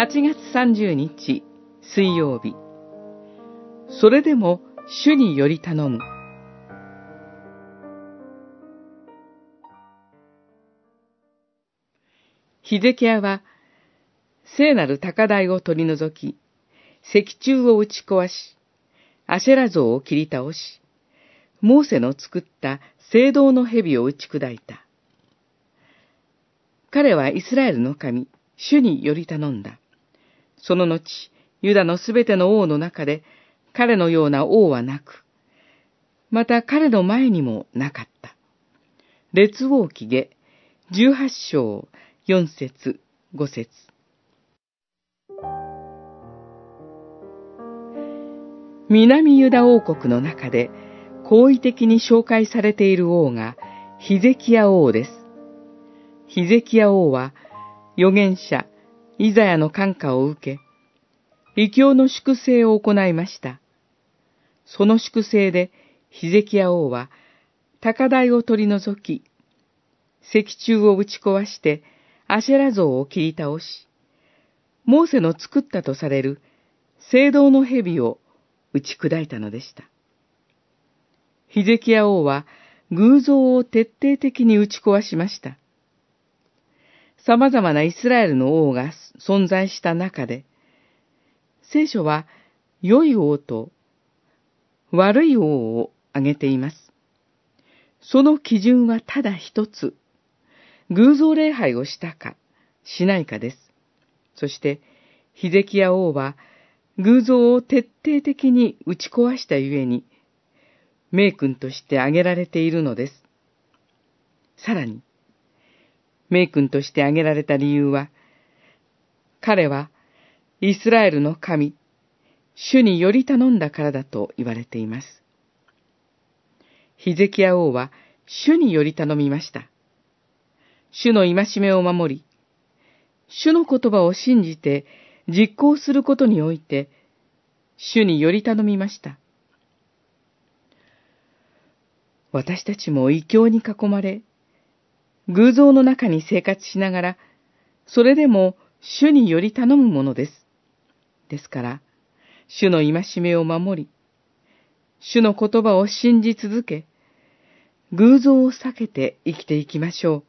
8月30日水曜日それでも主により頼むヒゼキヤは聖なる高台を取り除き石柱を打ち壊しアシェラ像を切り倒しモーセの作った聖堂の蛇を打ち砕いた。彼はイスラエルの神、主により頼んだ。その後、ユダのすべての王の中で、彼のような王はなく、また彼の前にもなかった。列王記下、十八章、四節、五節。南ユダ王国の中で、好意的に紹介されている王が、ヒゼキヤ王です。ヒゼキヤ王は、預言者、イザヤの感化を受け、異教の粛清を行いました。その粛清で、ヒゼキヤ王は、高台を取り除き、石柱を打ち壊して、アシェラ像を切り倒し、モーセの作ったとされる聖堂の蛇を打ち砕いたのでした。ヒゼキヤ王は偶像を徹底的に打ち壊しました。様々なイスラエルの王が存在した中で、聖書は良い王と悪い王を挙げています。その基準はただ一つ、偶像礼拝をしたか、しないかです。そして、ヒゼキヤ王は偶像を徹底的に打ち壊したゆえに、名君として挙げられているのです。さらに、名君として挙げられた理由は、彼はイスラエルの神、主により頼んだからだと言われています。ヒゼキヤ王は主により頼みました。主の戒めを守り、主の言葉を信じて実行することにおいて、主により頼みました。私たちも異教に囲まれ、偶像の中に生活しながら、それでも主により頼むものです。ですから、主の戒めを守り、主の言葉を信じ続け、偶像を避けて生きていきましょう。